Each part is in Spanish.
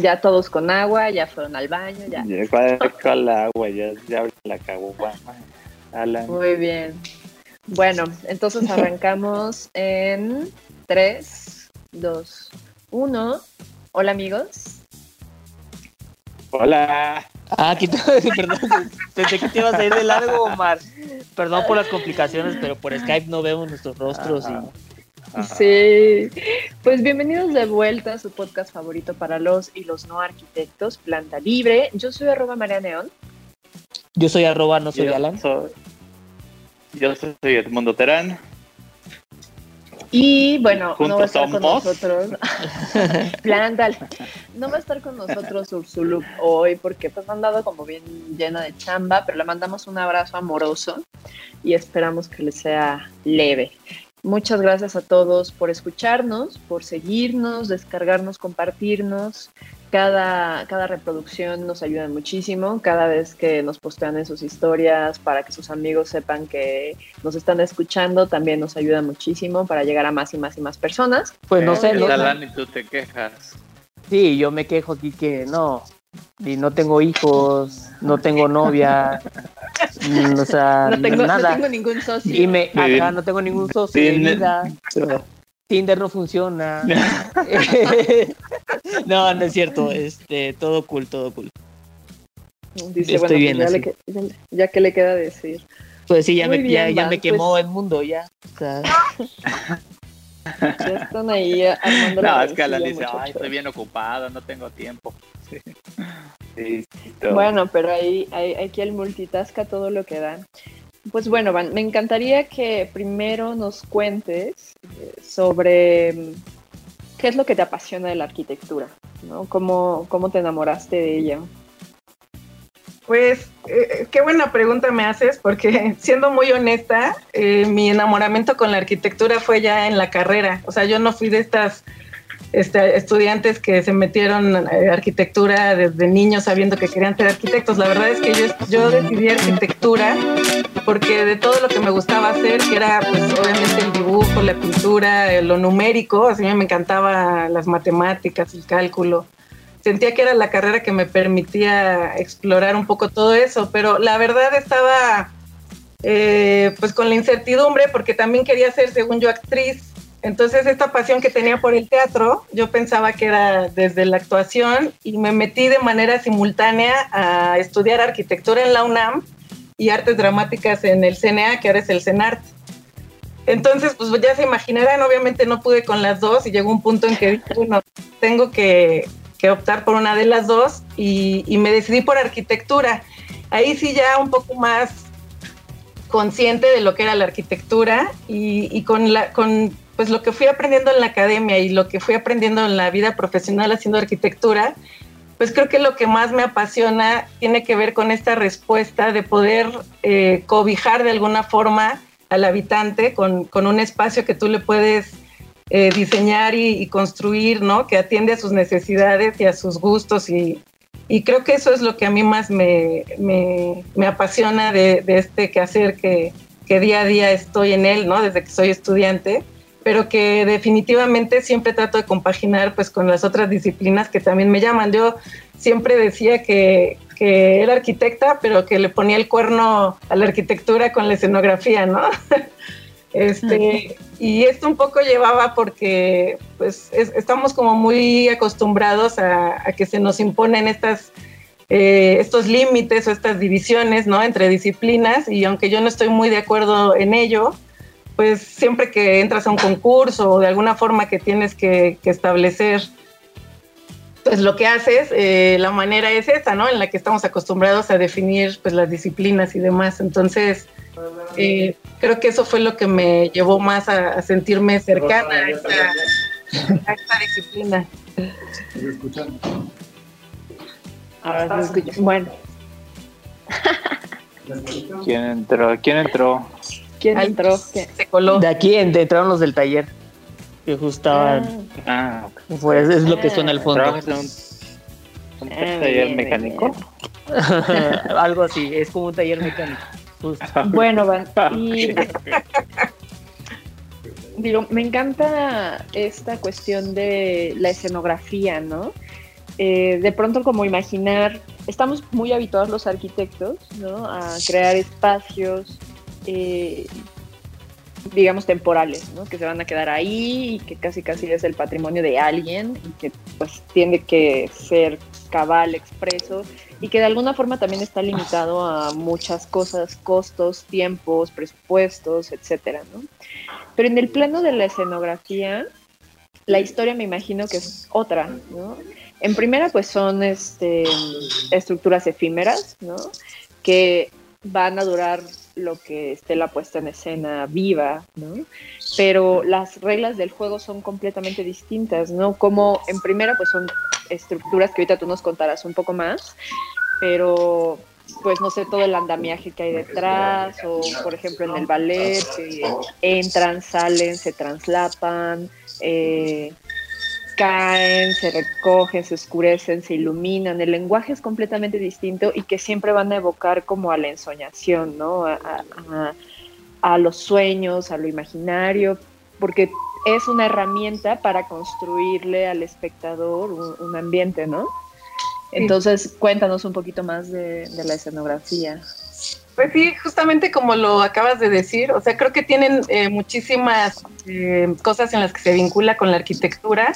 Ya todos con agua, ya fueron al baño, ya. Ya con la agua, ya, ya la. Alan. Muy bien. Bueno, entonces arrancamos en 3, 2, 1. Hola amigos. Hola. Ah, aquí perdón, pensé que te ibas a ir de largo, Omar. Perdón por las complicaciones, pero por Skype no vemos nuestros rostros y Ajá. Sí. Pues bienvenidos de vuelta a su podcast favorito para los y los no arquitectos, Planta Libre. Yo soy arroba María Neón. yo soy arroba, no soy Yo Alan. soy- Yo soy Edmundo Terán. Y bueno, no va a estar con somos. nosotros. Planta. No va a estar con nosotros Ursulup hoy porque pues ha andado como bien llena de chamba, pero le mandamos un abrazo amoroso y esperamos que le sea leve. Muchas gracias a todos por escucharnos, por seguirnos, descargarnos, compartirnos. Cada, cada reproducción nos ayuda muchísimo. Cada vez que nos postean en sus historias para que sus amigos sepan que nos están escuchando, también nos ayuda muchísimo para llegar a más y más y más personas. Pues no sé, no- tú te quejas. sí, yo me quejo aquí que no, y no tengo hijos, no tengo novia, o sea, No tengo, no nada. tengo ningún socio. Y me, Bien. acá no tengo ningún socio de Tinder. vida. Tinder no funciona. no, no es cierto. Este, todo cool, todo cool. Dice, Estoy bueno, bien ya, así. le ya, ya que le queda decir. Pues sí, ya Muy me, ya, bien, ya me quemó pues- el mundo, ya. O sea, Ya están ahí armando No, la es que rencilla, dice, ay, estoy bien ocupado, no tengo tiempo. Sí. Bueno, pero ahí, ahí aquí el multitasca todo lo que da. Pues bueno, Van, me encantaría que primero nos cuentes eh, sobre mm, qué es lo que te apasiona de la arquitectura, ¿no? ¿Cómo, cómo te enamoraste de ella? Pues eh, qué buena pregunta me haces, porque siendo muy honesta, eh, mi enamoramiento con la arquitectura fue ya en la carrera. O sea, yo no fui de estas este, estudiantes que se metieron a arquitectura desde niños sabiendo que querían ser arquitectos. La verdad es que yo, yo decidí arquitectura porque de todo lo que me gustaba hacer, que era pues obviamente el dibujo, la pintura, lo numérico, así me encantaba las matemáticas, el cálculo sentía que era la carrera que me permitía explorar un poco todo eso, pero la verdad estaba eh, pues con la incertidumbre porque también quería ser, según yo, actriz. Entonces esta pasión que tenía por el teatro, yo pensaba que era desde la actuación y me metí de manera simultánea a estudiar arquitectura en la UNAM y artes dramáticas en el CNA, que ahora es el CENART. Entonces, pues ya se imaginarán, obviamente no pude con las dos y llegó un punto en que dije, bueno, tengo que, que optar por una de las dos y, y me decidí por arquitectura. Ahí sí ya un poco más consciente de lo que era la arquitectura y, y con, la, con pues lo que fui aprendiendo en la academia y lo que fui aprendiendo en la vida profesional haciendo arquitectura, pues creo que lo que más me apasiona tiene que ver con esta respuesta de poder eh, cobijar de alguna forma al habitante con, con un espacio que tú le puedes eh, diseñar y, construir, ¿no? Que atiende a sus necesidades y a sus gustos y, y creo que eso es lo que a mí más me, me, me apasiona de, de, este quehacer que, que día a día estoy en él, ¿no? Desde que soy estudiante, pero que definitivamente siempre trato de compaginar pues con las otras disciplinas que también me llaman. Yo siempre decía que, que era arquitecta, pero que le ponía el cuerno a la arquitectura con la escenografía, ¿no? Este, y esto un poco llevaba porque pues es, estamos como muy acostumbrados a, a, que se nos imponen estas, eh, estos límites o estas divisiones ¿no? entre disciplinas y aunque yo no estoy muy de acuerdo en ello, pues siempre que entras a un concurso o de alguna forma que tienes que, que establecer pues lo que haces, eh, la manera es esa, ¿no? En la que estamos acostumbrados a definir pues las disciplinas y demás. Entonces, eh, creo que eso fue lo que me llevó más a, a sentirme cercana a esta, a esta disciplina. Ahora sí escucho. Bueno, ¿Quién entró? ¿Quién entró? ¿Quién Ay, entró? ¿Qué? Se coló. De aquí ent- entraron los del taller. Que justo estaban. Ah, ok. Pues es lo que suena al fondo. ¿Trabajas en un, un Ah, taller bien, mecánico? Algo así, es como un taller mecánico. Justo. Bueno, Van, Ah, y digo, me encanta esta cuestión de la escenografía, ¿no? Eh, de pronto como imaginar, estamos muy habituados los arquitectos, ¿no? A crear espacios, eh, digamos, temporales, ¿no? Que se van a quedar ahí y que casi casi es el patrimonio de alguien y que pues tiene que ser cabal, expreso y que de alguna forma también está limitado a muchas cosas, costos, tiempos, presupuestos, etcétera, ¿no? Pero en el plano de la escenografía, la historia me imagino que es otra, ¿no? En primera, pues son este, estructuras efímeras, ¿no? Que van a durar lo que esté la puesta en escena viva, ¿no? Pero las reglas del juego son completamente distintas, ¿no? Como en primera, pues son estructuras que ahorita tú nos contarás un poco más, pero pues no sé, todo el andamiaje que hay detrás, o por ejemplo en el ballet, que entran, salen, se translapan, eh, caen, se recogen, se oscurecen, se iluminan. El lenguaje es completamente distinto y que siempre van a evocar como a la ensoñación, ¿no? A, a- a- a los sueños, a lo imaginario, porque es una herramienta para construirle al espectador un, un ambiente, ¿no? Entonces, cuéntanos un poquito más de, de la escenografía. Pues sí, justamente como lo acabas de decir, o sea, creo que tienen eh, muchísimas eh, cosas en las que se vincula con la arquitectura,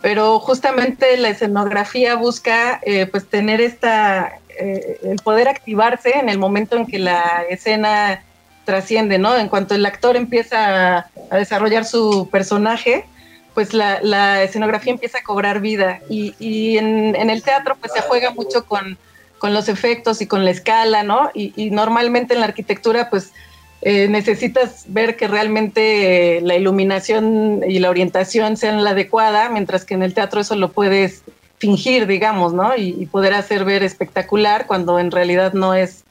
pero justamente la escenografía busca eh, pues tener esta, eh, el poder activarse en el momento en que la escena trasciende, ¿no? En cuanto el actor empieza a, desarrollar su personaje, pues la, escenografía empieza a cobrar vida y, y en, el teatro pues se juega mucho con con los efectos y con la escala, ¿no? Y normalmente en la arquitectura, pues eh, necesitas ver que realmente eh, la iluminación y la orientación sean la adecuada, mientras que en el teatro eso lo puedes fingir, digamos, ¿no? Y, poder hacer ver espectacular cuando en realidad no es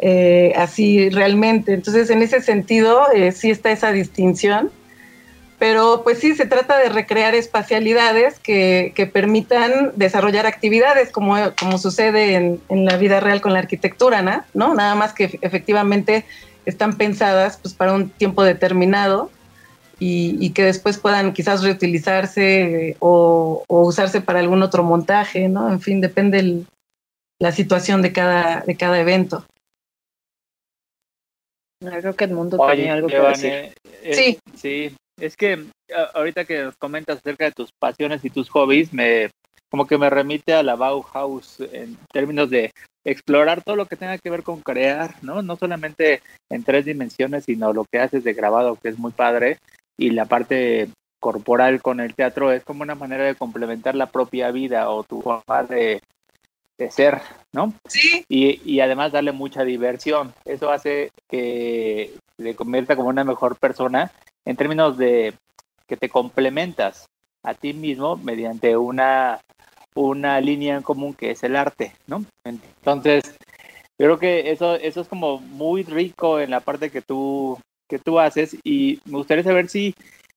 eh, así realmente. Entonces, en ese sentido, sí está esa distinción. Pero pues sí, se trata de recrear espacialidades que, permitan desarrollar actividades como, como sucede en, en, la vida real con la arquitectura. ¿no? Nada más que efectivamente están pensadas pues, para un tiempo determinado y, y que después puedan quizás reutilizarse o, o, usarse para algún otro montaje, ¿no? En fin, depende el, la situación de cada, de cada evento. Creo que el mundo Oye, tenía algo que decir. eh, eh, Sí. Sí, es que ahorita que nos comentas acerca de tus pasiones y tus hobbies, me como que me remite a la Bauhaus en términos de explorar todo lo que tenga que ver con crear, ¿no? No solamente en tres dimensiones, sino lo que haces de grabado, que es muy padre, y la parte corporal con el teatro es como una manera de complementar la propia vida o tu forma de, de ser, ¿no? Sí. Y, y además darle mucha diversión. Eso hace que te convierta como una mejor persona en términos de que te complementas a ti mismo mediante una, una línea en común que es el arte, ¿no? Entonces, yo creo que eso, eso es como muy rico en la parte que tú, que tú haces y me gustaría saber si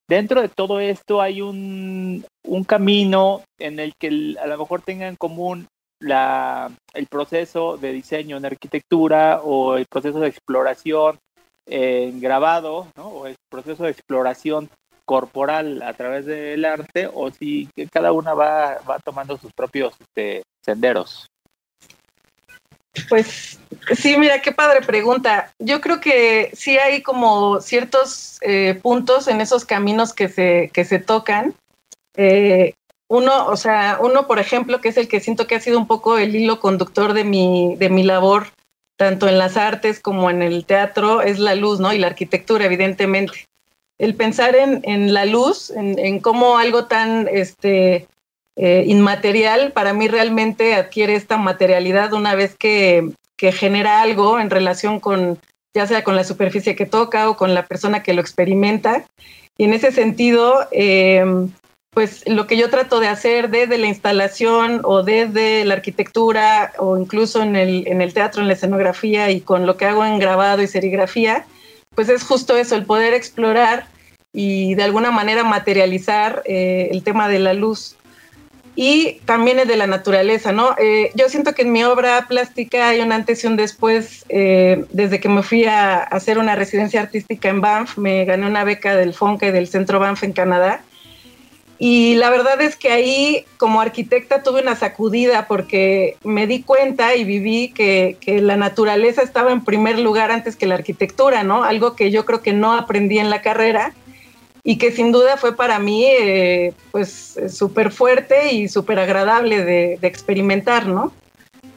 dentro de todo esto hay un, un camino en el que a lo mejor tenga en común la, el proceso de diseño en arquitectura o el proceso de exploración en grabado, ¿no? o el proceso de exploración corporal a través del arte, o si cada una va, va tomando sus propios este, senderos. Pues sí, mira, qué padre pregunta. Yo creo que sí hay como ciertos eh, puntos en esos caminos que se, que se tocan. Eh, uno, o sea, uno, por ejemplo, que es el que siento que ha sido un poco el hilo conductor de mi, de mi labor, tanto en las artes como en el teatro, es la luz, ¿no? Y la arquitectura, evidentemente. El pensar en, en la luz, en, en, cómo algo tan este, eh, inmaterial, para mí realmente adquiere esta materialidad una vez que, que genera algo en relación con, ya sea con la superficie que toca o con la persona que lo experimenta. Y en ese sentido, eh, pues lo que yo trato de hacer desde la instalación o desde la arquitectura o incluso en el, en el teatro, en la escenografía y con lo que hago en grabado y serigrafía, pues es justo eso, el poder explorar y de alguna manera materializar eh, el tema de la luz. Y también es de la naturaleza, ¿no? Eh, yo siento que en mi obra plástica hay un antes y un después. Eh, desde que me fui a, hacer una residencia artística en Banff, me gané una beca del FONCA y del Centro Banff en Canadá. Y la verdad es que ahí como arquitecta tuve una sacudida porque me di cuenta y viví que, que, la naturaleza estaba en primer lugar antes que la arquitectura, ¿no? Algo que yo creo que no aprendí en la carrera y que sin duda fue para mí eh, pues súper fuerte y súper agradable de, experimentar, ¿no?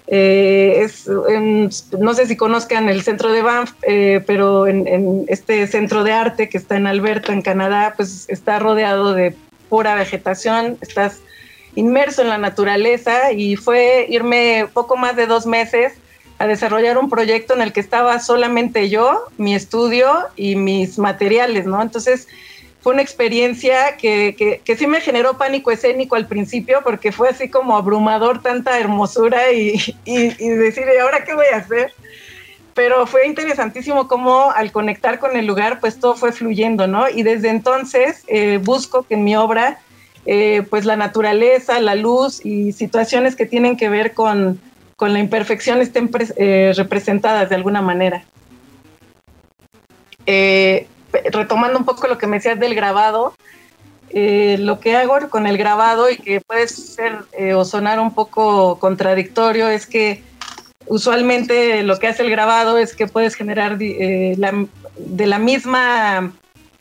Eh, es, no sé si conozcan el centro de Banff, eh, pero en, este centro de arte que está en Alberta, en Canadá, pues está rodeado de pura vegetación, estás inmerso en la naturaleza y fue irme poco más de dos meses a desarrollar un proyecto en el que estaba solamente yo, mi estudio y mis materiales, ¿no? Entonces, fue una experiencia que, que, sí me generó pánico escénico al principio porque fue así como abrumador tanta hermosura y, y, decir, ¿y ahora qué voy a hacer? Pero fue interesantísimo cómo al conectar con el lugar, pues todo fue fluyendo, ¿no? Y desde entonces eh, busco que en mi obra, eh, pues la naturaleza, la luz y situaciones que tienen que ver con, con la imperfección estén eh, representadas de alguna manera. Eh, retomando un poco lo que me decías del grabado, eh, lo que hago con el grabado y que puede ser eh, o sonar un poco contradictorio es que usualmente lo que hace el grabado es que puedes generar eh, de la misma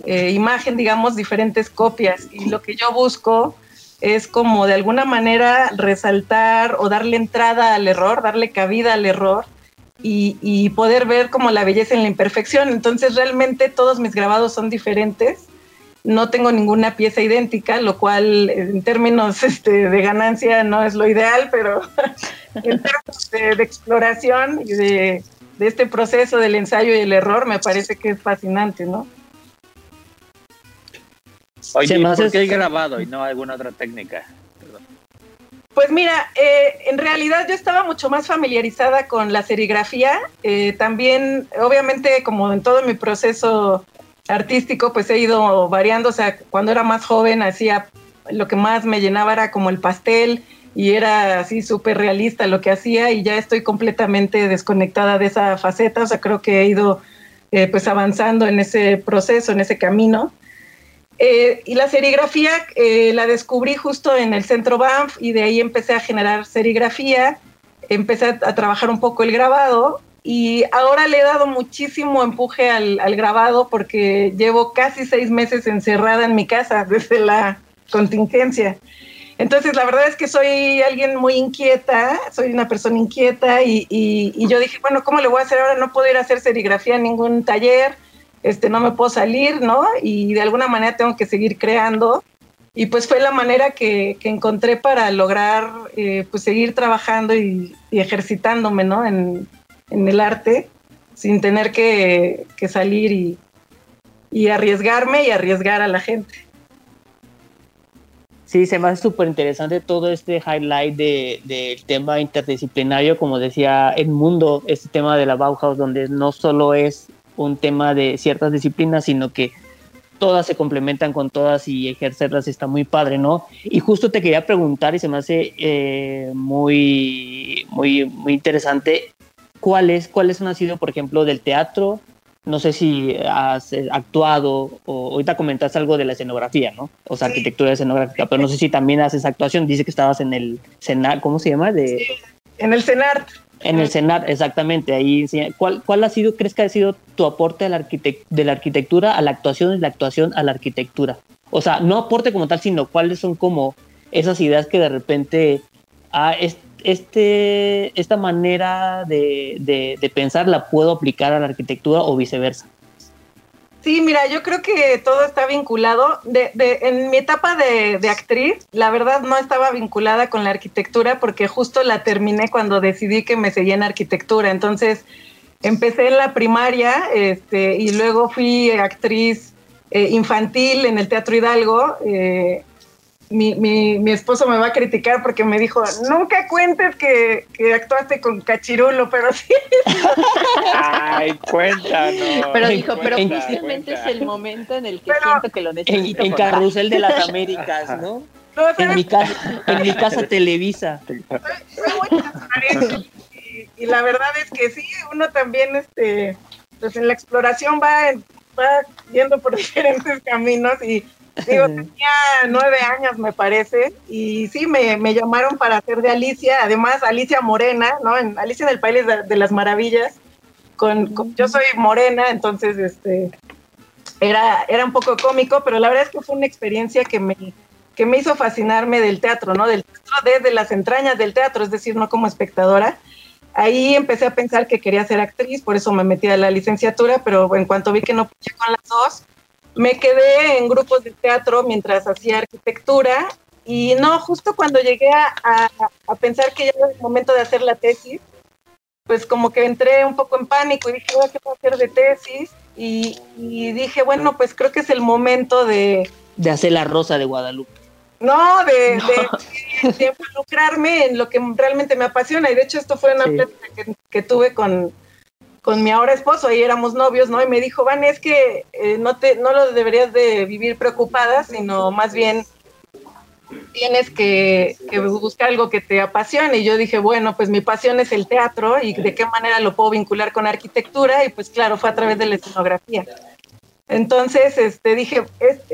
imagen, digamos, diferentes copias. Y lo que yo busco es como de alguna manera resaltar o darle entrada al error, darle cabida al error y, poder ver como la belleza en la imperfección. Entonces realmente todos mis grabados son diferentes. No tengo ninguna pieza idéntica, lo cual en términos este, de ganancia no es lo ideal, pero en términos de, exploración y de, este proceso del ensayo y el error me parece que es fascinante, ¿no? Oye, ¿por qué el grabado y no alguna otra técnica? Pues mira, eh, en realidad yo estaba mucho más familiarizada con la serigrafía. Eh, también, obviamente, como en todo mi proceso artístico, pues he ido variando. O sea, cuando era más joven hacía lo que más me llenaba era como el pastel y era así súper realista lo que hacía y ya estoy completamente desconectada de esa faceta. O sea, creo que he ido eh, pues avanzando en ese proceso, en ese camino. Eh, y la serigrafía eh, la descubrí justo en el centro Banff y de ahí empecé a generar serigrafía, empecé a, trabajar un poco el grabado y ahora le he dado muchísimo empuje al, grabado porque llevo casi seis meses encerrada en mi casa desde la contingencia. Entonces, la verdad es que soy alguien muy inquieta, soy una persona inquieta y, y, yo dije, bueno, ¿cómo le voy a hacer ahora? No puedo ir a hacer serigrafía en ningún taller, este, no me puedo salir, ¿no? Y de alguna manera tengo que seguir creando. Y pues fue la manera que, encontré para lograr eh, pues seguir trabajando y, ejercitándome, ¿no? En, el arte, sin tener que, salir y, y arriesgarme y arriesgar a la gente. Sí, se me hace súper interesante todo este highlight del de, tema interdisciplinario, como decía Edmundo, este tema de la Bauhaus, donde no solo es un tema de ciertas disciplinas, sino que todas se complementan con todas y ejercerlas está muy padre, ¿no? Y justo te quería preguntar y se me hace eh, muy, muy, muy interesante, ¿cuáles, ¿cuáles han sido, por ejemplo, del teatro? No sé si has eh, actuado o ahorita comentaste algo de la escenografía, ¿no? O sea, arquitectura escenográfica, pero no sé si también haces actuación. Dice que estabas en el CENAR, ¿cómo se llama? De... en el CENART. En el Senat, exactamente. Ahí, ¿cuál, ¿Cuál ha sido, crees que ha sido tu aporte a la de la arquitectura a la actuación y la actuación a la arquitectura? O sea, no aporte como tal, sino cuáles son como esas ideas que de repente ah, este, esta manera de, de pensar la puedo aplicar a la arquitectura o viceversa. Sí, mira, yo creo que todo está vinculado. De, de, en mi etapa de, de, actriz, la verdad no estaba vinculada con la arquitectura porque justo la terminé cuando decidí que me seguía en arquitectura. Entonces, empecé en la primaria este, y luego fui actriz eh, infantil en el Teatro Hidalgo. Eh, mi, mi, mi, esposo me va a criticar porque me dijo, nunca cuentes que, que actuaste con Cachirulo, pero sí. Ay, cuéntanos. Pero dijo, pero posiblemente es el momento en el que siento que lo necesito. En, en Carrusel de las Américas, ¿no? no en, mi casa, en mi casa Televisa. Y, y, la verdad es que sí, uno también, este, pues en la exploración va, va yendo por diferentes caminos y Digo, tenía nueve años, me parece, y sí, me, me, llamaron para hacer de Alicia, además Alicia Morena, ¿no? En Alicia en el País de, las Maravillas, con, yo soy morena, entonces, este, era, era un poco cómico, pero la verdad es que fue una experiencia que me, que me hizo fascinarme del teatro, ¿no? Del teatro desde las entrañas del teatro, es decir, no como espectadora. Ahí empecé a pensar que quería ser actriz, por eso me metí a la licenciatura, pero en cuanto vi que no pude con las dos, me quedé en grupos de teatro mientras hacía arquitectura y no, justo cuando llegué a, a, pensar que ya era el momento de hacer la tesis, pues como que entré un poco en pánico y dije, ¿qué voy a hacer de tesis? Y, y, dije, bueno, pues creo que es el momento de... De hacer la rosa de Guadalupe. No, de, de, involucrarme en lo que realmente me apasiona. Y de hecho esto fue una plática que, que tuve con, con mi ahora esposo, ahí éramos novios, ¿no? Y me dijo, Van, es que eh, no, te, no lo deberías de vivir preocupada, sino más bien tienes que, que, buscar algo que te apasione. Y yo dije, bueno, pues mi pasión es el teatro y de qué manera lo puedo vincular con arquitectura. Y pues claro, fue a través de la escenografía. Entonces, este, dije,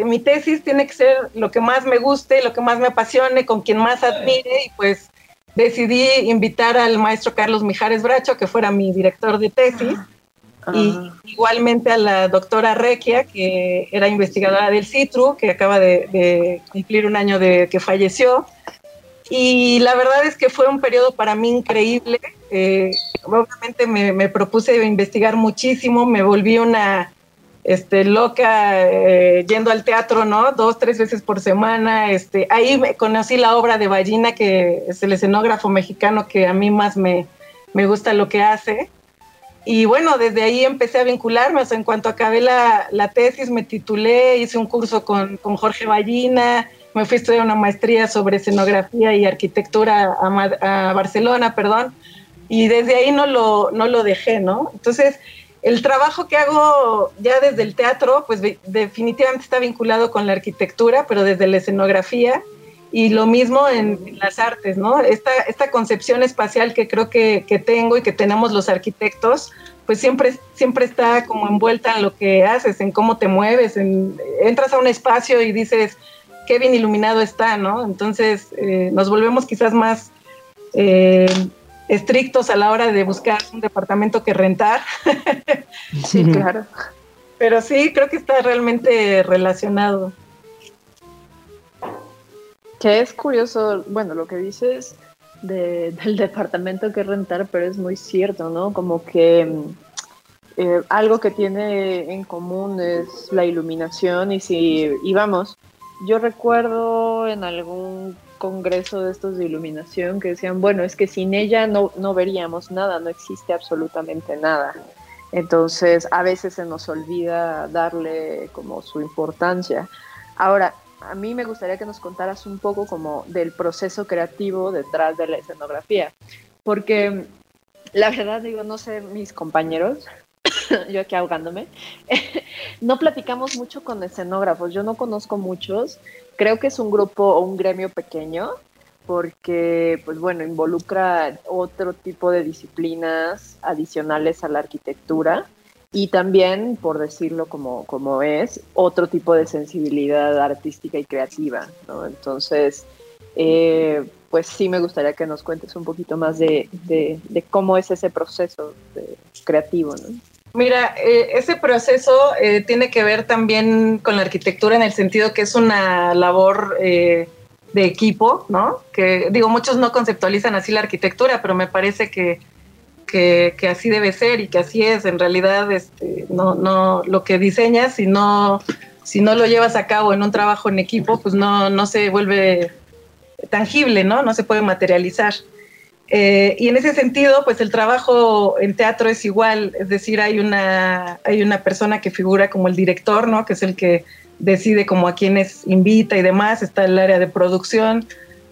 mi tesis tiene que ser lo que más me guste, lo que más me apasione, con quien más admire y pues decidí invitar al maestro Carlos Mijares Bracho, que fuera mi director de tesis, ah. y igualmente a la doctora Requia, que era investigadora del CITRU, que acaba de, cumplir un año de que falleció. Y la verdad es que fue un periodo para mí increíble. Eh, obviamente me, me propuse investigar muchísimo, me volví una este, loca eh, yendo al teatro, ¿no? Dos, tres veces por semana. Este, ahí me conocí la obra de Ballina, que es el escenógrafo mexicano que a mí más me, me gusta lo que hace. Y bueno, desde ahí empecé a vincularme. O sea, en cuanto acabé la, la tesis, me titulé, hice un curso con, con, Jorge Ballina, me fui a estudiar una maestría sobre escenografía y arquitectura a, a Barcelona, perdón. Y desde ahí no lo, no lo dejé, ¿no? Entonces, el trabajo que hago ya desde el teatro, pues definitivamente está vinculado con la arquitectura, pero desde la escenografía y lo mismo en, las artes, ¿no? Esta, esta concepción espacial que creo que, tengo y que tenemos los arquitectos, pues siempre, siempre está como envuelta en lo que haces, en cómo te mueves, entras a un espacio y dices, qué bien iluminado está, ¿no? Entonces eh, nos volvemos quizás más... Eh, estrictos a la hora de buscar un departamento que rentar. sí, claro. Pero sí, creo que está realmente relacionado. Que es curioso, bueno, lo que dices de, del departamento que rentar, pero es muy cierto, ¿no? Como que eh, algo que tiene en común es la iluminación y si íbamos, yo recuerdo en algún congreso de estos de iluminación que decían, bueno, es que sin ella no, no veríamos nada, no existe absolutamente nada. Entonces, a veces se nos olvida darle como su importancia. Ahora, a mí me gustaría que nos contaras un poco como del proceso creativo detrás de la escenografía, porque la verdad digo, no sé, mis compañeros, yo aquí ahogándome, no platicamos mucho con escenógrafos, yo no conozco muchos, creo que es un grupo o un gremio pequeño porque, pues bueno, involucra otro tipo de disciplinas adicionales a la arquitectura y también, por decirlo como, como es, otro tipo de sensibilidad artística y creativa. Entonces, eh, pues sí me gustaría que nos cuentes un poquito más de, de, de cómo es ese proceso creativo, ¿no? Mira, eh, ese proceso eh, tiene que ver también con la arquitectura en el sentido que es una labor eh, de equipo, ¿no? Que digo, muchos no conceptualizan así la arquitectura, pero me parece que, que, así debe ser y que así es. En realidad, este, no, no, lo que diseñas, si no, si no lo llevas a cabo en un trabajo en equipo, pues no, no se vuelve tangible, ¿no? No se puede materializar. Eh, y en ese sentido, pues el trabajo en teatro es igual, es decir, hay una, hay una persona que figura como el director, ¿no? Que es el que decide como a quienes invita y demás, está el área de producción,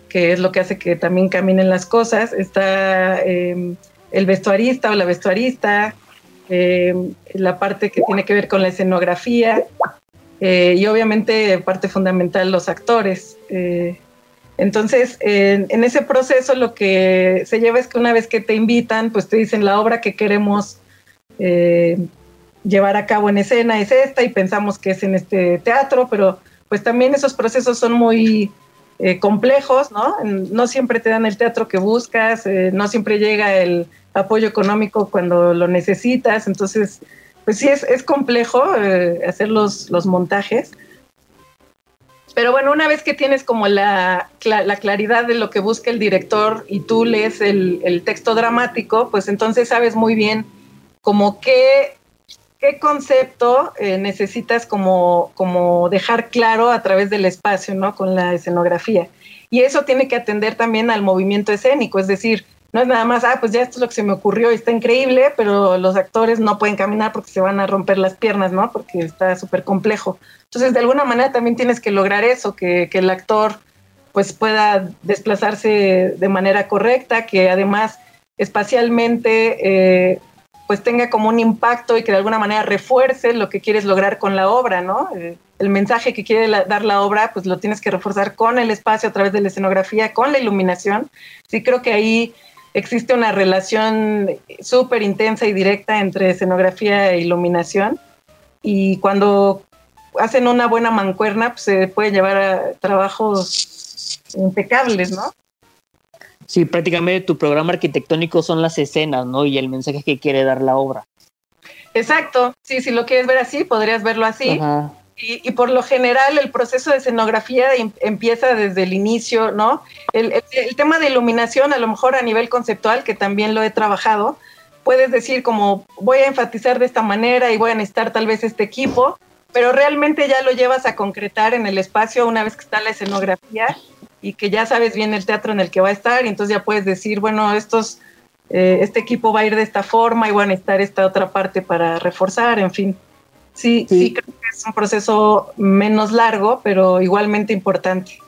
que es lo que hace que también caminen las cosas, está em, el vestuarista o la vestuarista, em, la parte que tiene que ver con la escenografía eh, y obviamente parte fundamental los actores. Eh, entonces, en, ese proceso lo que se lleva es que una vez que te invitan, pues te dicen la obra que queremos eh, llevar a cabo en escena es esta y pensamos que es en este teatro, pero pues también esos procesos son muy eh, complejos, ¿no? No siempre te dan el teatro que buscas, eh, no siempre llega el apoyo económico cuando lo necesitas, entonces, pues sí, es, es complejo hacer los, los montajes. Pero bueno, una vez que tienes como la, la, claridad de lo que busca el director y tú lees el, el, texto dramático, pues entonces sabes muy bien como qué, qué concepto eh, necesitas como, como dejar claro a través del espacio, ¿no? Con la escenografía. Y eso tiene que atender también al movimiento escénico, es decir, no es nada más, ah, pues ya esto es lo que se me ocurrió y está increíble, pero los actores no pueden caminar porque se van a romper las piernas, ¿no? Porque está súper complejo. Entonces, de alguna manera también tienes que lograr eso, que, el actor pues pueda desplazarse de manera correcta, que además espacialmente eh, pues tenga como un impacto y que de alguna manera refuerce lo que quieres lograr con la obra, ¿no? Eh, el mensaje que quiere dar la obra, pues lo tienes que reforzar con el espacio a través de la escenografía, con la iluminación. Sí, creo que ahí existe una relación súper intensa y directa entre escenografía e iluminación. Y cuando hacen una buena mancuerna, pues se puede llevar a trabajos impecables, ¿no? Sí, prácticamente tu programa arquitectónico son las escenas, ¿no? Y el mensaje que quiere dar la obra. Exacto, sí, si lo quieres ver así, podrías verlo así. Y, por lo general el proceso de escenografía em, empieza desde el inicio, ¿no? El, tema de iluminación, a lo mejor a nivel conceptual, que también lo he trabajado, puedes decir como voy a enfatizar de esta manera y voy a necesitar tal vez este equipo, pero realmente ya lo llevas a concretar en el espacio una vez que está la escenografía y que ya sabes bien el teatro en el que va a estar y entonces ya puedes decir, bueno, estos, eh, este equipo va a ir de esta forma y van a estar esta otra parte para reforzar, en fin. Sí, sí, creo que es un proceso menos largo, pero igualmente importante.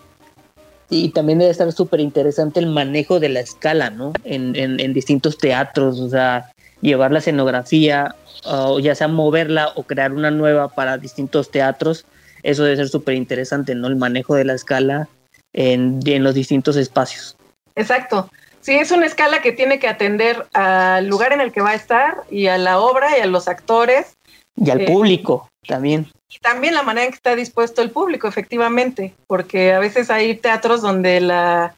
Y también debe estar súper interesante el manejo de la escala, ¿no? En, en, en distintos teatros, o sea, llevar la escenografía o ya sea moverla o crear una nueva para distintos teatros, eso debe ser súper interesante, ¿no? El manejo de la escala en, en los distintos espacios. Exacto. Sí, es una escala que tiene que atender al lugar en el que va a estar y a la obra y a los actores. Y al eh, público también. Y también la manera en que está dispuesto el público, efectivamente, porque a veces hay teatros donde la,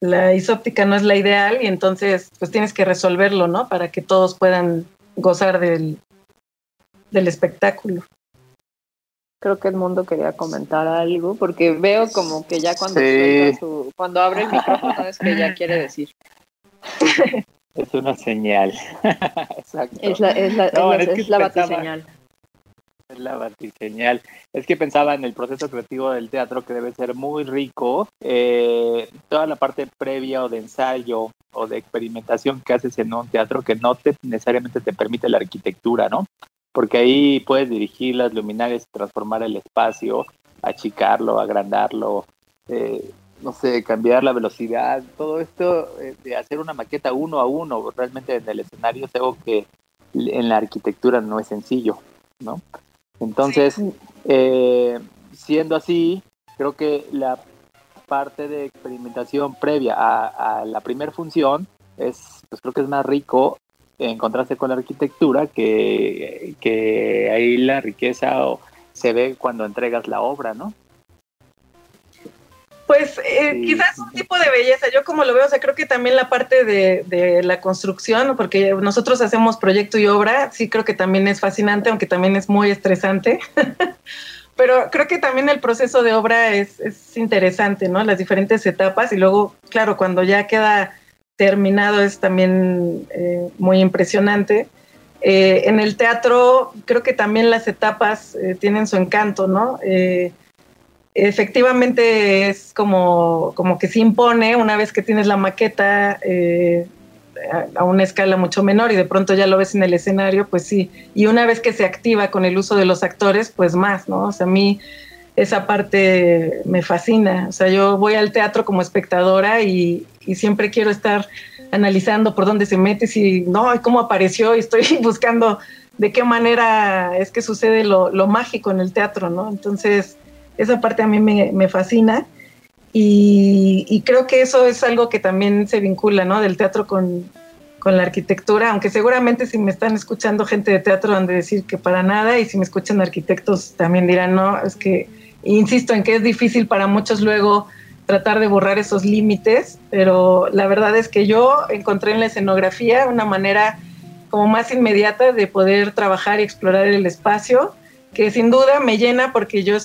la isóptica no es la ideal y entonces pues tienes que resolverlo, ¿no? Para que todos puedan gozar del, del espectáculo. Creo que el mundo quería comentar algo, porque veo como que ya cuando, cuando abre el micrófono es que ya quiere decir. Es una señal. Exacto. Es la, es la, es, la batiseñal. Es la batiseñal. Es que pensaba en el proceso creativo del teatro que debe ser muy rico. Eh, toda la parte previa o de ensayo o de experimentación que haces en un teatro que no te necesariamente te permite la arquitectura, ¿no? Porque ahí puedes dirigir las luminarias, transformar el espacio, achicarlo, agrandarlo, eh, no sé, cambiar la velocidad, todo esto eh, de hacer una maqueta uno a uno, realmente en el escenario es algo que en la arquitectura no es sencillo, ¿no? Entonces, eh, siendo así, creo que la parte de experimentación previa a, la primera función es, pues creo que es más rico encontrarse con la arquitectura que, que ahí la riqueza se ve cuando entregas la obra, ¿no? Pues eh, quizás un tipo de belleza, yo como lo veo, o sea, creo que también la parte de, de, la construcción, porque nosotros hacemos proyecto y obra, sí creo que también es fascinante, aunque también es muy estresante. Pero creo que también el proceso de obra es, es interesante, ¿no? Las diferentes etapas y luego, claro, cuando ya queda terminado es también eh, muy impresionante. Eh, en el teatro creo que también las etapas eh, tienen su encanto, ¿no? Efectivamente es como, como que se impone una vez que tienes la maqueta a, una escala mucho menor y de pronto ya lo ves en el escenario, pues sí. Y una vez que se activa con el uso de los actores, pues más, ¿no? O sea, a mí esa parte me fascina. O sea, yo voy al teatro como espectadora y, siempre quiero estar analizando por dónde se mete, si no, cómo apareció y estoy buscando de qué manera es que sucede lo, mágico en el teatro, ¿no? Entonces, esa parte a mí me, fascina y, creo que eso es algo que también se vincula, ¿no? Del teatro con, con la arquitectura, aunque seguramente si me están escuchando gente de teatro han de decir que para nada y si me escuchan arquitectos también dirán, no, es que insisto en que es difícil para muchos luego tratar de borrar esos límites, pero la verdad es que yo encontré en la escenografía una manera como más inmediata de poder trabajar y explorar el espacio, que sin duda me llena porque yo,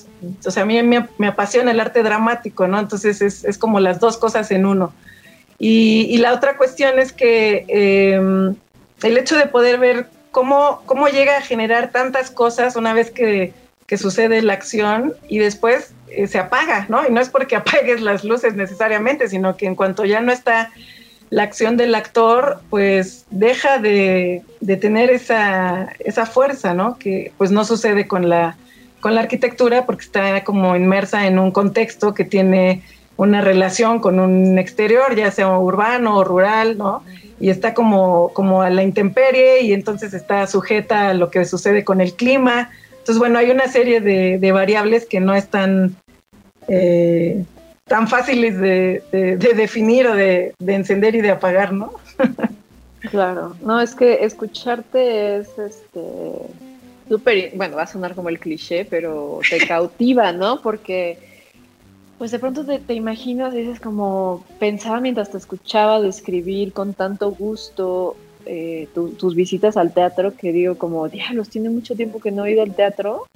o sea, a mí me, apasiona el arte dramático, ¿no? Entonces es, como las dos cosas en uno. Y, la otra cuestión es que em, el hecho de poder ver cómo, cómo llega a generar tantas cosas una vez que que sucede la acción y después eh, se apaga, ¿no? Y no es porque apagues las luces necesariamente, sino que en cuanto ya no está la acción del actor, pues deja de, tener esa, esa, fuerza, ¿no? Que pues no sucede con la, con la arquitectura porque está como inmersa en un contexto que tiene una relación con un exterior, ya sea urbano o rural, ¿no? Y está como, como a la intemperie y entonces está sujeta a lo que sucede con el clima, entonces, bueno, hay una serie de, variables que no están eh, tan fáciles de, definir o de, encender y de apagar, ¿no? claro, no, es que escucharte es este súper, bueno, va a sonar como el cliché, pero te cautiva, ¿no? Porque pues de pronto te, te, imaginas, dices como pensaba mientras te escuchaba describir con tanto gusto eh, tus visitas al teatro que digo como, diablos, tiene mucho tiempo que no he ido al teatro,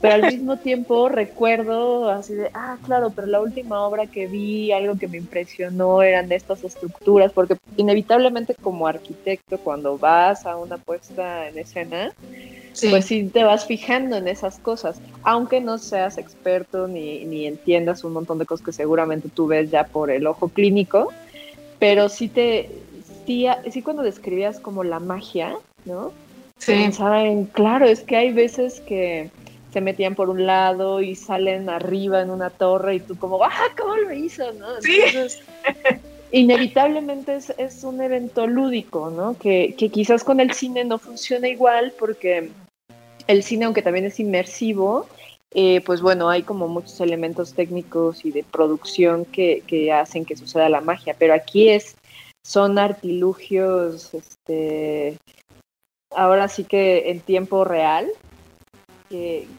pero al mismo tiempo recuerdo así de, ah, claro, pero la última obra que vi, algo que me impresionó eran estas estructuras, porque inevitablemente como arquitecto, cuando vas a una puesta en escena, pues sí te vas fijando en esas cosas, aunque no seas experto ni, ni entiendas un montón de cosas que seguramente tú ves ya por el ojo clínico, pero sí te, sí, cuando describías como la magia, ¿no? Sí. Pensaba en, claro, es que hay veces que se metían por un lado y salen arriba en una torre y tú como, ¡ah, cómo lo hizo! ¿no? Entonces, inevitablemente es, un evento lúdico, ¿no? Que, que quizás con el cine no funciona igual porque el cine, aunque también es inmersivo, eh, pues bueno, hay como muchos elementos técnicos y de producción que, que, hacen que suceda la magia, pero aquí es son artilugios, este, ahora sí que en tiempo real,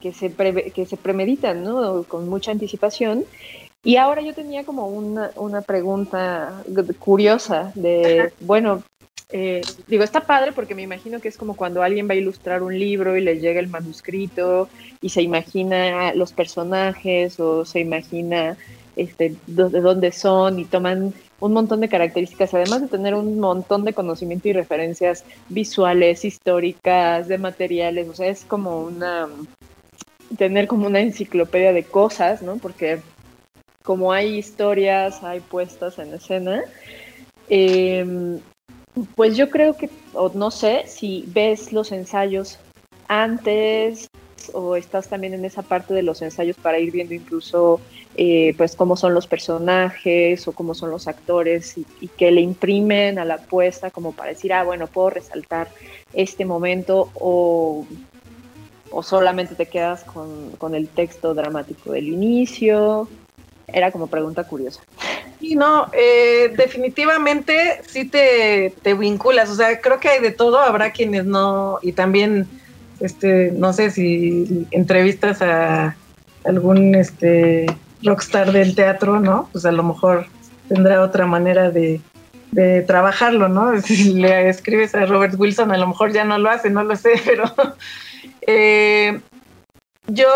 que, se, que se premeditan, ¿no? Con mucha anticipación. Y ahora yo tenía como una, una pregunta curiosa de, bueno, eh, digo, está padre porque me imagino que es como cuando alguien va a ilustrar un libro y le llega el manuscrito y se imagina los personajes o se imagina este, de dónde son y toman un montón de características, además de tener un montón de conocimiento y referencias visuales, históricas, de materiales, o sea, es como una, tener como una enciclopedia de cosas, ¿no? Porque como hay historias, hay puestas en escena, em, pues yo creo que, o no sé, si ves los ensayos antes o estás también en esa parte de los ensayos para ir viendo incluso eh, pues cómo son los personajes o cómo son los actores y, que le imprimen a la apuesta como para decir, ah, bueno, puedo resaltar este momento o, o solamente te quedas con, el texto dramático del inicio. Era como pregunta curiosa. Sí, no, eh, definitivamente sí te, te vinculas, o sea, creo que hay de todo, habrá quienes no, y también, este, no sé si entrevistas a algún este rockstar del teatro, ¿no? Pues a lo mejor tendrá otra manera de, trabajarlo, ¿no? Si le escribes a Robert Wilson, a lo mejor ya no lo hace, no lo sé, pero eh, yo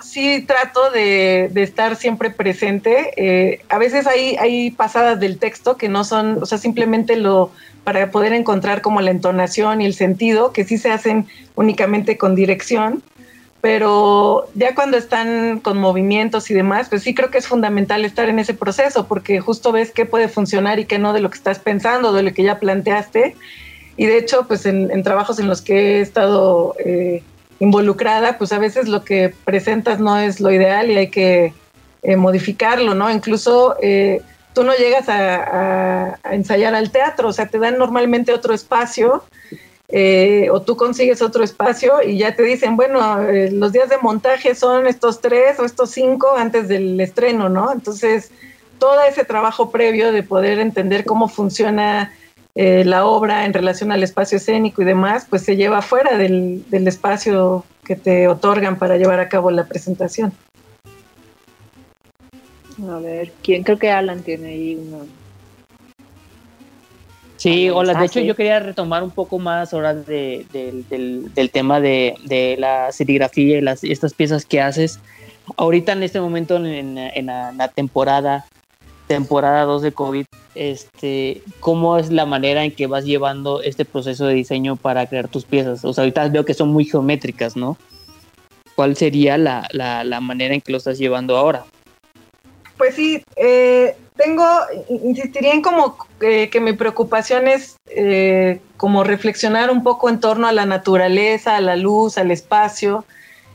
sí trato de, estar siempre presente. Eh, a veces hay, hay pasadas del texto que no son, o sea, simplemente lo para poder encontrar como la entonación y el sentido, que sí se hacen únicamente con dirección pero ya cuando están con movimientos y demás, pues sí creo que es fundamental estar en ese proceso porque justo ves qué puede funcionar y qué no de lo que estás pensando, de lo que ya planteaste. Y de hecho, pues en, trabajos en los que he estado eh, involucrada, pues a veces lo que presentas no es lo ideal y hay que eh, modificarlo, ¿no? Incluso eh, tú no llegas a, ensayar al teatro, o sea, te dan normalmente otro espacio eh, o tú consigues otro espacio y ya te dicen, bueno, los días de montaje son estos tres o estos cinco antes del estreno, ¿no? Entonces, todo ese trabajo previo de poder entender cómo funciona eh, la obra en relación al espacio escénico y demás, pues se lleva fuera del, espacio que te otorgan para llevar a cabo la presentación. A ver, ¿quién? Creo que Alan tiene ahí uno. Sí, hola. De ah, hecho, yo quería retomar un poco más ahora del, tema de, la serigrafía y las, estas piezas que haces. Ahorita en este momento en, la, temporada temporada 2 de COVID, este, ¿cómo es la manera en que vas llevando este proceso de diseño para crear tus piezas? O sea, ahorita veo que son muy geométricas, ¿no? ¿Cuál sería la, la, manera en que lo estás llevando ahora? Pues sí, eh, tengo, insistiría en como que mi preocupación es eh, como reflexionar un poco en torno a la naturaleza, a la luz, al espacio,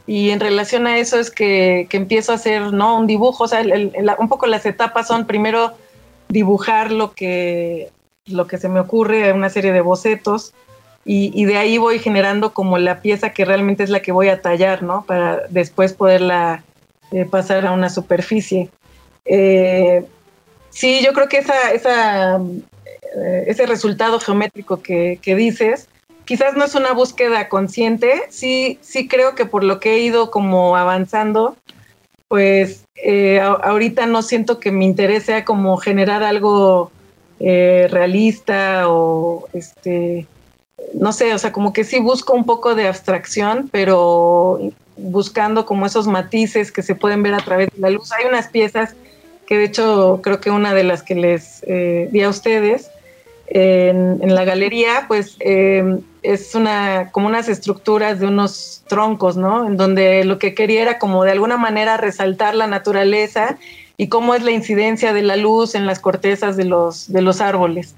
y en relación a eso es que, empiezo a hacer ¿no? un dibujo, o sea, un poco las etapas son primero dibujar lo que, lo que se me ocurre, una serie de bocetos, y, de ahí voy generando como la pieza que realmente es la que voy a tallar, ¿no? Para después poderla eh, pasar a una superficie. Eh, sí, yo creo que eh, ese resultado geométrico que, dices, quizás no es una búsqueda consciente, sí, sí creo que por lo que he ido como avanzando, pues eh, ahorita no siento que mi interés sea como generar algo realista o este, no sé, o sea, como que sí busco un poco de abstracción, pero buscando como esos matices que se pueden ver a través de la luz. Hay unas piezas que de hecho creo que una de las que les eh, di a ustedes, en, la galería, pues eh, es una, como unas estructuras de unos troncos, ¿no? En donde lo que quería era como de alguna manera resaltar la naturaleza y cómo es la incidencia de la luz en las cortezas de los, de los árboles.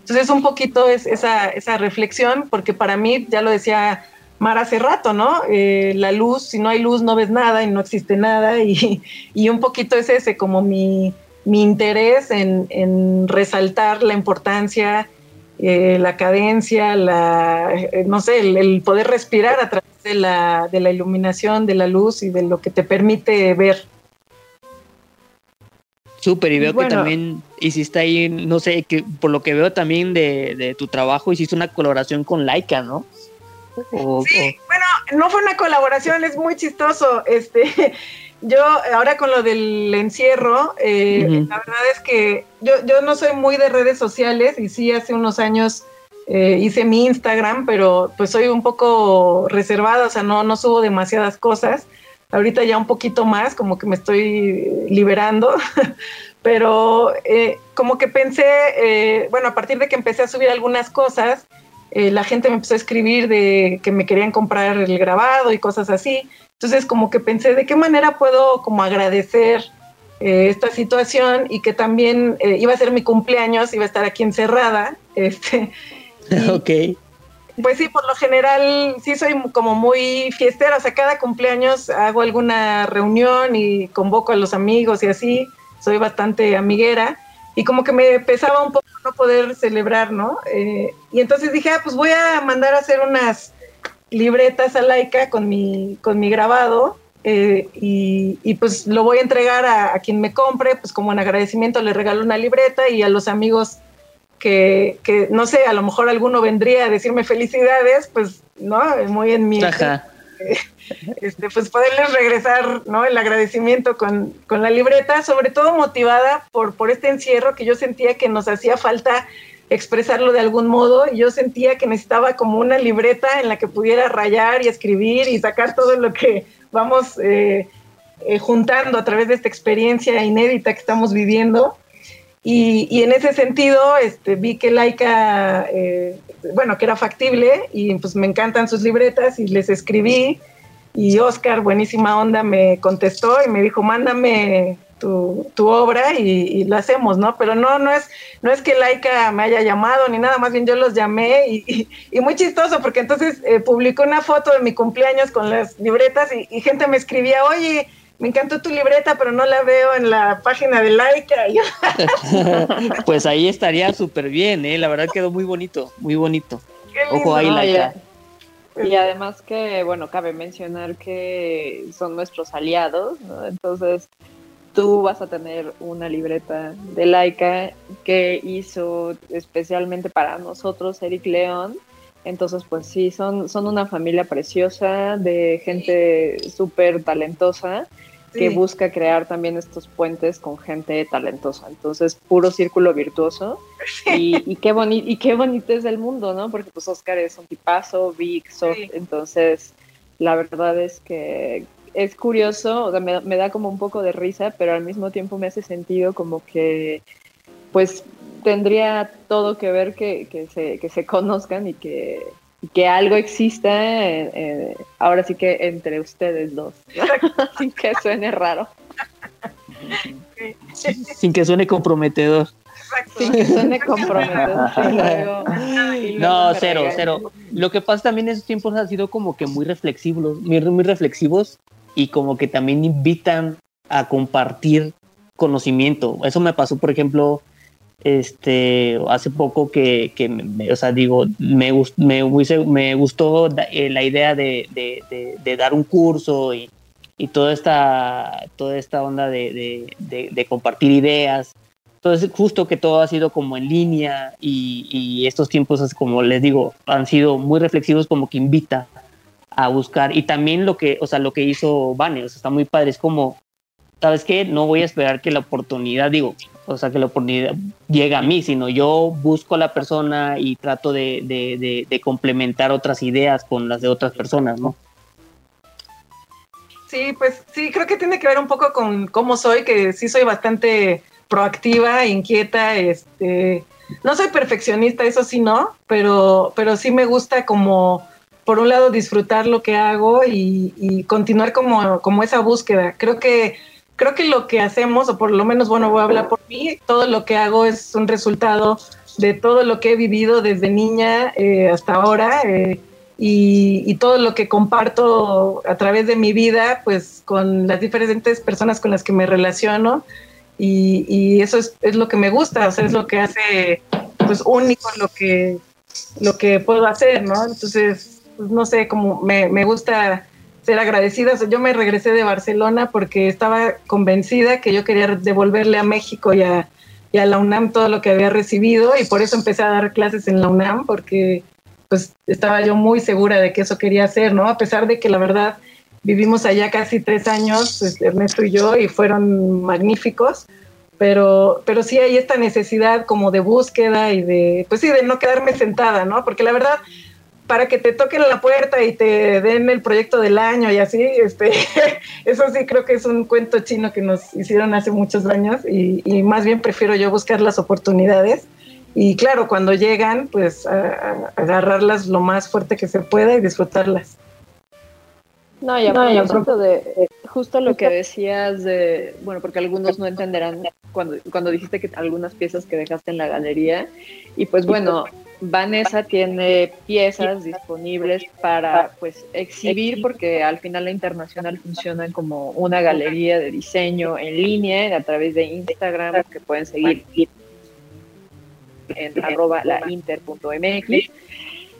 Entonces un poquito es esa, esa reflexión, porque para mí, ya lo decía Mar hace rato, ¿no? Eh, la luz, si no hay luz no ves nada y no existe nada y, y un poquito es ese como mi, mi interés en, resaltar la importancia, eh, la cadencia, la, eh, no sé, el, poder respirar a través de la, de la iluminación, de la luz y de lo que te permite ver. Súper, y veo que también hiciste ahí, no sé, que por lo que veo también de, tu trabajo, hiciste una colaboración con Laika, ¿no? Sí, bueno, no fue una colaboración, es muy chistoso. Este, yo ahora con lo del encierro, eh, la verdad es que yo, yo no soy muy de redes sociales y sí hace unos años eh, hice mi Instagram, pero pues soy un poco reservada, o sea, no, no subo demasiadas cosas. Ahorita ya un poquito más, como que me estoy liberando, pero eh, como que pensé, bueno, a partir de que empecé a subir algunas cosas, la gente me empezó a escribir de que me querían comprar el grabado y cosas así. Entonces como que pensé de qué manera puedo como agradecer eh, esta situación y que también eh, iba a ser mi cumpleaños, iba a estar aquí encerrada. Este, ok. Pues sí, por lo general sí soy como muy fiestera, o sea, cada cumpleaños hago alguna reunión y convoco a los amigos y así, soy bastante amiguera y como que me pesaba un poco no poder celebrar, ¿no? Eh, y entonces dije, ah, pues voy a mandar a hacer unas libretas a Laika con mi, con mi grabado eh, y, pues lo voy a entregar a, quien me compre, pues como en agradecimiento le regalo una libreta y a los amigos que, que, no sé, a lo mejor alguno vendría a decirme felicidades, pues, ¿no? Muy en mi... Este, pues poderles regresar ¿no? el agradecimiento con, la libreta, sobre todo motivada por, este encierro que yo sentía que nos hacía falta expresarlo de algún modo. Yo sentía que necesitaba como una libreta en la que pudiera rayar y escribir y sacar todo lo que vamos eh, eh, juntando a través de esta experiencia inédita que estamos viviendo. Y, en ese sentido, este, vi que Laika, eh, bueno, que era factible y pues me encantan sus libretas y les escribí y Oscar, buenísima onda, me contestó y me dijo, mándame tu, tu obra y, lo hacemos, ¿no? Pero no, no es, no es que Laika me haya llamado ni nada, más bien yo los llamé y, y, muy chistoso porque entonces eh, publicó una foto de mi cumpleaños con las libretas y, gente me escribía, oye, me encantó tu libreta, pero no la veo en la página de Laika. pues ahí estaría súper bien, ¿eh? La verdad quedó muy bonito, muy bonito. Ojo ahí, Laika. Y además que, bueno, cabe mencionar que son nuestros aliados, ¿no? Entonces, tú vas a tener una libreta de Laika que hizo especialmente para nosotros Eric León. Entonces, pues sí, son, son una familia preciosa de gente súper talentosa que busca crear también estos puentes con gente talentosa. Entonces, puro círculo virtuoso. Y, qué bonito, y qué bonito es el mundo, ¿no? Porque pues Oscar es un tipazo, Vic, Soft, entonces la verdad es que es curioso, o sea, me, da como un poco de risa, pero al mismo tiempo me hace sentido como que, pues, tendría todo que ver que, que, se, que se conozcan y que, que algo exista, ahora sí que entre ustedes dos, sin que suene raro. Sin que suene comprometedor. Sin que suene comprometedor. no, cero, cero. Lo que pasa también en esos tiempos ha sido como que muy reflexivos, muy, muy reflexivos y como que también invitan a compartir conocimiento. Eso me pasó, por ejemplo, este, hace poco que, que me, o sea, digo, me, me, me gustó eh, la idea de, de, dar un curso y, y, toda, esta, toda esta onda de, compartir ideas. Entonces, justo que todo ha sido como en línea y, y estos tiempos, como les digo, han sido muy reflexivos, como que invita a buscar. Y también lo que, o sea, lo que hizo Vane, o sea, está muy padre, es como, ¿sabes qué? No voy a esperar que la oportunidad, digo, o sea, que la oportunidad llegue a mí, sino yo busco a la persona y trato de, complementar otras ideas con las de otras personas, ¿no? Sí, pues sí, creo que tiene que ver un poco con cómo soy, que sí soy bastante proactiva, inquieta, este, no soy perfeccionista, eso sí no, pero, pero sí me gusta como por un lado, disfrutar lo que hago y, continuar como, como, esa búsqueda. Creo que, creo que lo que hacemos, o por lo menos, bueno, voy a hablar por mí, todo lo que hago es un resultado de todo lo que he vivido desde niña eh, hasta ahora eh, y, todo lo que comparto a través de mi vida, pues con las diferentes personas con las que me relaciono. Y, eso es, es, lo que me gusta, o sea, es lo que hace pues único lo que, lo que puedo hacer, ¿no? Entonces, pues, no sé, como me, me gusta ser agradecida. yo me regresé de Barcelona porque estaba convencida que yo quería devolverle a México y a, y a, la UNAM todo lo que había recibido y por eso empecé a dar clases en la UNAM porque pues estaba yo muy segura de que eso quería hacer, ¿no? A pesar de que la verdad vivimos allá casi tres años, pues, Ernesto y yo, y fueron magníficos, pero, pero sí hay esta necesidad como de búsqueda y de, pues sí, de no quedarme sentada, ¿no? Porque la verdad para que te toquen la puerta y te den el proyecto del año y así, este, eso sí creo que es un cuento chino que nos hicieron hace muchos años y, más bien prefiero yo buscar las oportunidades. Y claro, cuando llegan, pues agarrarlas lo más fuerte que se pueda y disfrutarlas. No, y a de justo lo que decías de, bueno, porque algunos no entenderán cuando, cuando dijiste que algunas piezas que dejaste en la galería y pues bueno, Vanessa tiene piezas disponibles para pues exhibir porque al final la internacional funciona como una galería de diseño en línea a través de Instagram que pueden seguir en arroba lainter.mx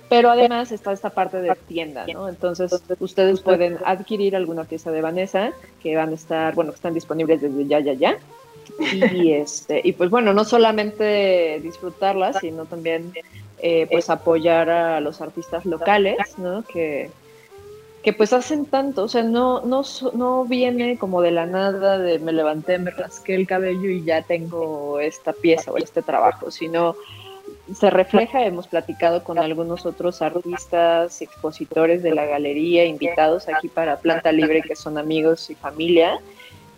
pero además está esta parte de tienda, ¿no? Entonces ustedes pueden adquirir alguna pieza de Vanessa que van a estar, bueno, que están disponibles desde ya, ya, ya. Y, este, y pues bueno, no solamente disfrutarlas, sino también eh, pues apoyar a los artistas locales, ¿no? Que, que pues hacen tanto, o sea, no, no, no viene como de la nada de me levanté, me rasqué el cabello y ya tengo esta pieza o este trabajo, sino se refleja, hemos platicado con algunos otros artistas, expositores de la galería, invitados aquí para Planta Libre, que son amigos y familia,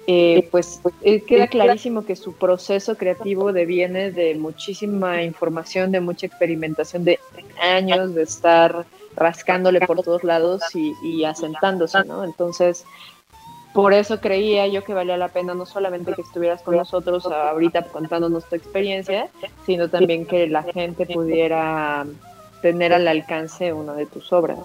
eh, pues eh, queda clarísimo que su proceso creativo deviene de muchísima información, de mucha experimentación, de años de estar rascándole por todos lados y, asentándose, ¿no? Entonces, por eso creía yo que valía la pena no solamente que estuvieras con nosotros ahorita contándonos tu experiencia, sino también que la gente pudiera tener al alcance una de tus obras.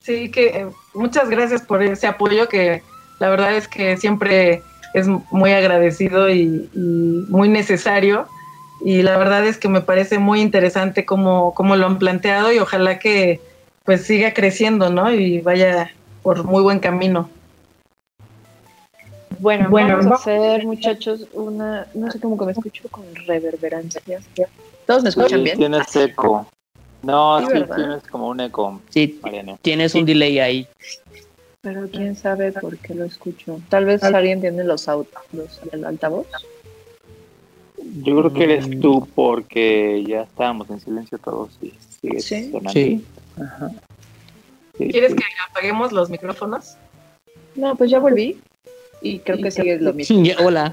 Sí, que eh, muchas gracias por ese apoyo que la verdad es que siempre es muy agradecido y, muy necesario. Y la verdad es que me parece muy interesante cómo, cómo lo han planteado y ojalá que pues siga creciendo, ¿no? Y vaya por muy buen camino. Bueno, bueno vamos a hacer, muchachos, una, no sé cómo que me escucho con reverberancia. ¿Todos me escuchan bien? Tienes eco. No, sí, tienes como un eco. Sí, tienes un delay ahí. Pero quién sabe por qué lo escucho. Tal vez alguien tiene los autos, el altavoz. Yo creo que eres tú porque ya estábamos en silencio todos y sigue ¿Sí? sonando. Sí. Ajá. ¿Quieres que apaguemos los micrófonos? No, pues ya volví y creo que sigue lo mismo. Hola.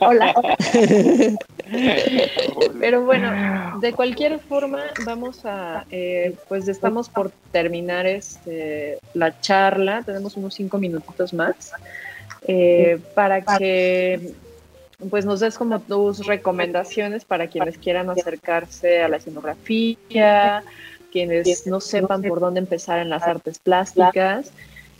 Hola. Pero bueno, de cualquier forma vamos a, eh, pues estamos por terminar este, la charla, tenemos unos cinco minutitos más eh, para que pues nos des como tus recomendaciones para quienes quieran acercarse a la escenografía, quienes no sepan por dónde empezar en las artes plásticas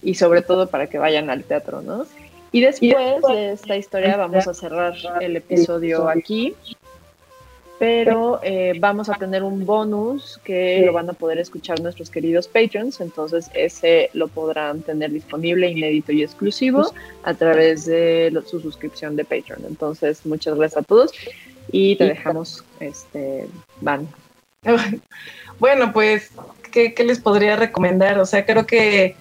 y sobre todo para que vayan al teatro, ¿no? Y después de esta historia vamos a cerrar el episodio aquí, pero eh, vamos a tener un bonus que lo van a poder escuchar nuestros queridos patrons, entonces ese lo podrán tener disponible, inédito y exclusivo a través de su suscripción de Patreon. Entonces, muchas gracias a todos y te dejamos, este, Van. Bueno, pues, ¿qué, ¿qué les podría recomendar? O sea, creo que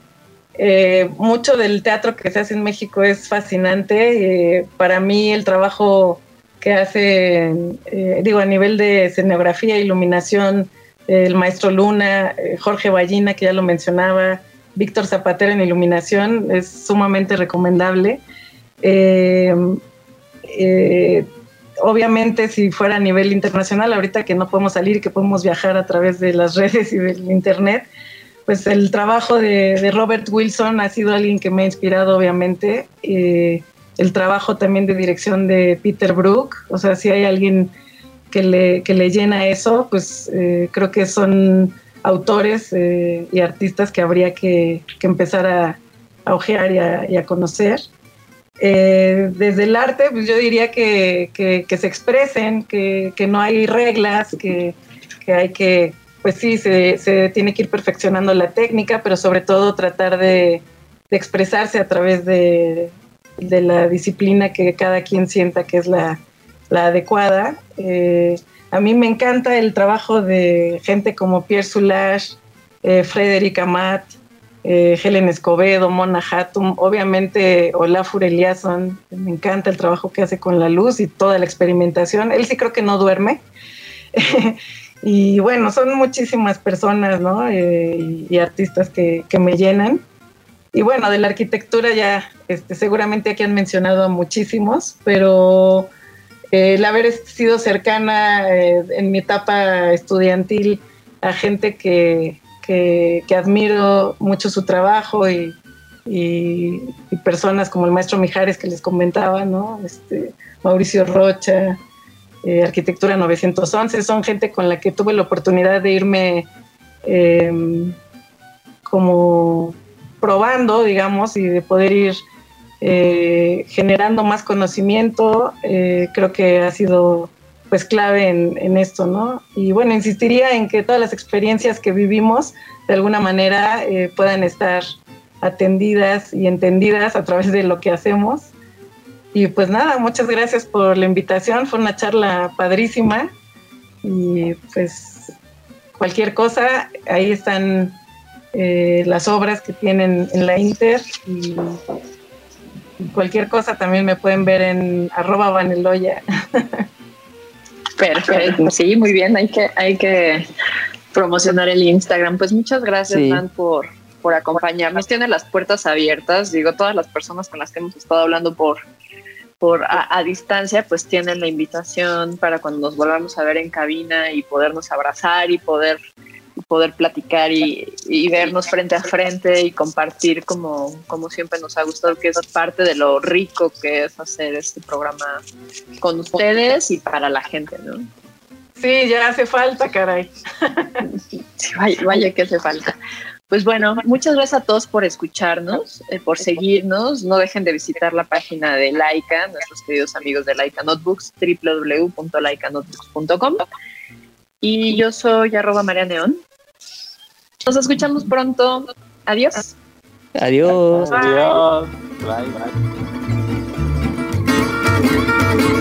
eh, mucho del teatro que se hace en México es fascinante. Eh, para mí el trabajo que hace, eh, digo, a nivel de escenografía, iluminación, el maestro Luna, Jorge Ballina, que ya lo mencionaba, Víctor Zapatero en iluminación, es sumamente recomendable. obviamente, si fuera a nivel internacional, ahorita que no podemos salir que podemos viajar a través de las redes y del internet, pues el trabajo de, Robert Wilson ha sido alguien que me ha inspirado, obviamente. Eh, el trabajo también de dirección de Peter Brook, o sea, si hay alguien que le, que le llena eso, pues eh, creo que son autores eh, y artistas que habría que, empezar a, a ojear y a, conocer. desde el arte, pues yo diría que, que, se expresen, que, no hay reglas, que, hay que pues sí, se, tiene que ir perfeccionando la técnica, pero sobre todo tratar de, expresarse a través de, la disciplina que cada quien sienta que es la, adecuada. Eh, a mí me encanta el trabajo de gente como Pierre Soulages, eh, Frederic Amat, eh, Helen Escobedo, Mona Hatum, obviamente Olafur Eliasson, me encanta el trabajo que hace con la luz y toda la experimentación. Él sí creo que no duerme. Y bueno, son muchísimas personas, ¿no? Eh, y, artistas que, me llenan. Y bueno, de la arquitectura ya este, seguramente aquí han mencionado a muchísimos, pero el haber sido cercana eh, en mi etapa estudiantil a gente que, que, admiro mucho su trabajo y, y, personas como el maestro Mijares que les comentaba, ¿no? Este, Mauricio Rocha, eh, Arquitectura 911, son gente con la que tuve la oportunidad de irme em, como probando, digamos, y de poder ir eh, generando más conocimiento, eh, creo que ha sido pues clave en, en, esto, ¿no? Y bueno, insistiría en que todas las experiencias que vivimos de alguna manera puedan estar atendidas y entendidas a través de lo que hacemos y pues nada, muchas gracias por la invitación, fue una charla padrísima y pues cualquier cosa, ahí están eh, las obras que tienen en la Inter y, cualquier cosa también me pueden ver en arroba vaneloya. Perfecto, sí, muy bien, hay que, hay que promocionar el Instagram. Pues muchas gracias, Dan, por, por acompañarnos. Tiene las puertas abiertas, digo, todas las personas con las que hemos estado hablando por por a, distancia, pues tienen la invitación para cuando nos volvamos a ver en cabina y podernos abrazar y poder poder platicar y, y, vernos frente a frente y compartir como, como siempre nos ha gustado, que es parte de lo rico que es hacer este programa con ustedes y para la gente, ¿no? Sí, ya hace falta, caray. vaya, vaya que hace falta. Pues bueno, muchas gracias a todos por escucharnos, eh, por seguirnos. No dejen de visitar la página de Laika, nuestros queridos amigos de Laika Notebooks, www.laikanotebooks.com. Y yo soy arroba María Neón. Nos escuchamos pronto. Adiós. Adiós. Adiós. Bye, bye.